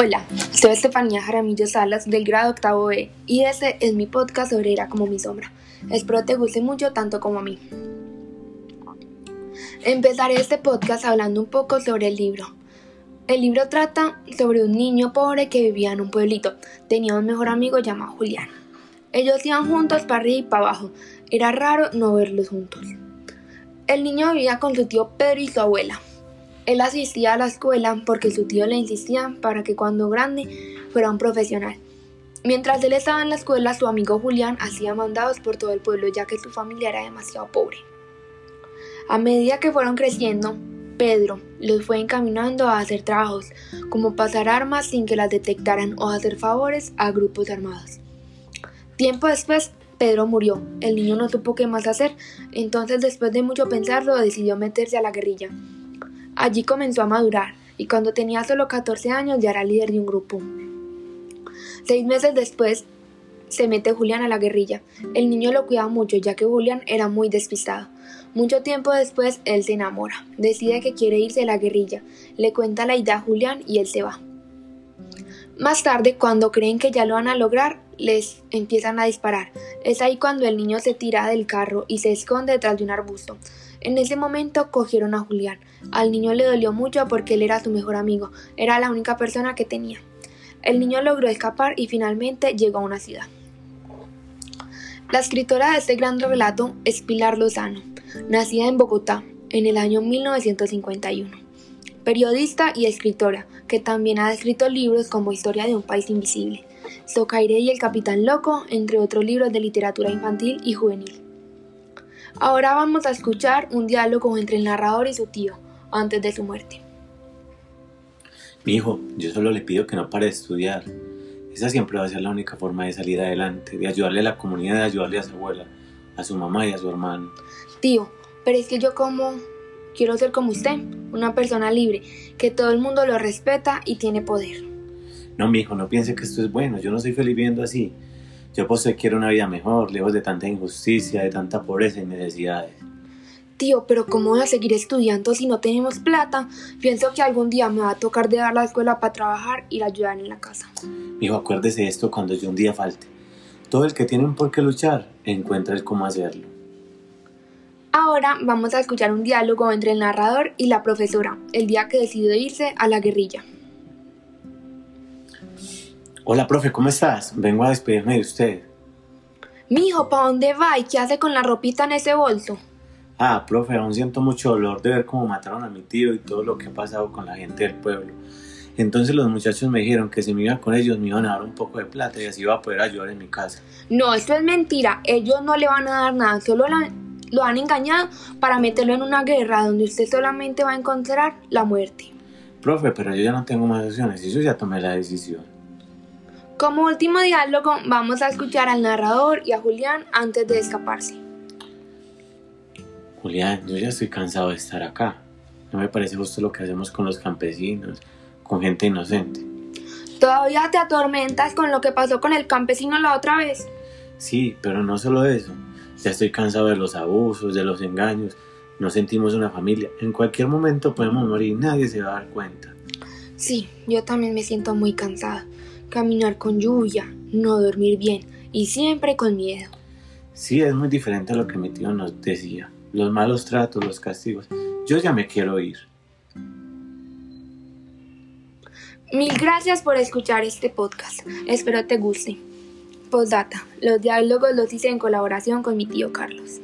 Hola, soy Estefanía Jaramillo Salas del grado octavo B y este es mi podcast sobre Era como mi sombra. Espero te guste mucho tanto como a mí. Empezaré este podcast hablando un poco sobre el libro. El libro trata sobre un niño pobre que vivía en un pueblito. Tenía un mejor amigo llamado Julián. Ellos iban juntos para arriba y para abajo. Era raro no verlos juntos. El niño vivía con su tío Pedro y su abuela. Él asistía a la escuela porque su tío le insistía para que cuando grande fuera un profesional. Mientras él estaba en la escuela, su amigo Julián hacía mandados por todo el pueblo ya que su familia era demasiado pobre. A medida que fueron creciendo, Pedro los fue encaminando a hacer trabajos, como pasar armas sin que las detectaran o hacer favores a grupos armados. Tiempo después, Pedro murió. El niño no supo qué más hacer, entonces después de mucho pensarlo decidió meterse a la guerrilla. Allí comenzó a madurar y cuando tenía solo 14 años ya era líder de un grupo. Seis meses después se mete Julián a la guerrilla. El niño lo cuidaba mucho ya que Julián era muy despistado. Mucho tiempo después él se enamora, decide que quiere irse a la guerrilla, le cuenta la idea a Julián y él se va. Más tarde, cuando creen que ya lo van a lograr, les empiezan a disparar. Es ahí cuando el niño se tira del carro y se esconde detrás de un arbusto. En ese momento cogieron a Julián. Al niño le dolió mucho porque él era su mejor amigo, era la única persona que tenía. El niño logró escapar y finalmente llegó a una ciudad. La escritora de este gran relato es Pilar Lozano, nacida en Bogotá en el año 1951. Periodista y escritora, que también ha escrito libros como Historia de un país invisible, Socaire y el Capitán Loco, entre otros libros de literatura infantil y juvenil. Ahora vamos a escuchar un diálogo entre el narrador y su tío, antes de su muerte. Mi hijo, yo solo le pido que no pare de estudiar. Esa siempre va a ser la única forma de salir adelante, de ayudarle a la comunidad, de ayudarle a su abuela, a su mamá y a su hermano. Tío, pero es que yo como quiero ser como usted, una persona libre, que todo el mundo lo respeta y tiene poder. No, mi hijo, no piense que esto es bueno. Yo no soy feliz viviendo así. Yo pues quiero una vida mejor, lejos de tanta injusticia, de tanta pobreza y necesidades. Tío, pero ¿cómo voy a seguir estudiando si no tenemos plata? Pienso que algún día me va a tocar dejar la escuela para trabajar y ayudar en la casa. Hijo, acuérdese de esto cuando yo un día falte. Todo el que tiene por qué luchar encuentra el cómo hacerlo. Ahora vamos a escuchar un diálogo entre el narrador y la profesora, el día que decidió irse a la guerrilla. Hola, profe, ¿cómo estás? Vengo a despedirme de usted. Mijo, ¿para dónde va y qué hace con la ropita en ese bolso? Ah, profe, aún siento mucho dolor de ver cómo mataron a mi tío y todo lo que ha pasado con la gente del pueblo. Entonces los muchachos me dijeron que si me iba con ellos me iban a dar un poco de plata y así iba a poder ayudar en mi casa. No, esto es mentira. Ellos no le van a dar nada, solo lo han engañado para meterlo en una guerra donde usted solamente va a encontrar la muerte. Profe, pero yo ya no tengo más opciones yo ya tomé la decisión. Como último diálogo, vamos a escuchar al narrador y a Julián antes de escaparse. Julián, yo ya estoy cansado de estar acá. No me parece justo lo que hacemos con los campesinos, con gente inocente. ¿Todavía te atormentas con lo que pasó con el campesino la otra vez? Sí, pero no solo eso. Ya estoy cansado de los abusos, de los engaños. Nos sentimos una familia. En cualquier momento podemos morir, nadie se va a dar cuenta. Sí, yo también me siento muy cansada. Caminar con lluvia, no dormir bien y siempre con miedo. Sí, es muy diferente a lo que mi tío nos decía los malos tratos, los castigos. Yo ya me quiero ir. Mil gracias por escuchar este podcast. Espero te guste. Postdata. Los diálogos los hice en colaboración con mi tío Carlos.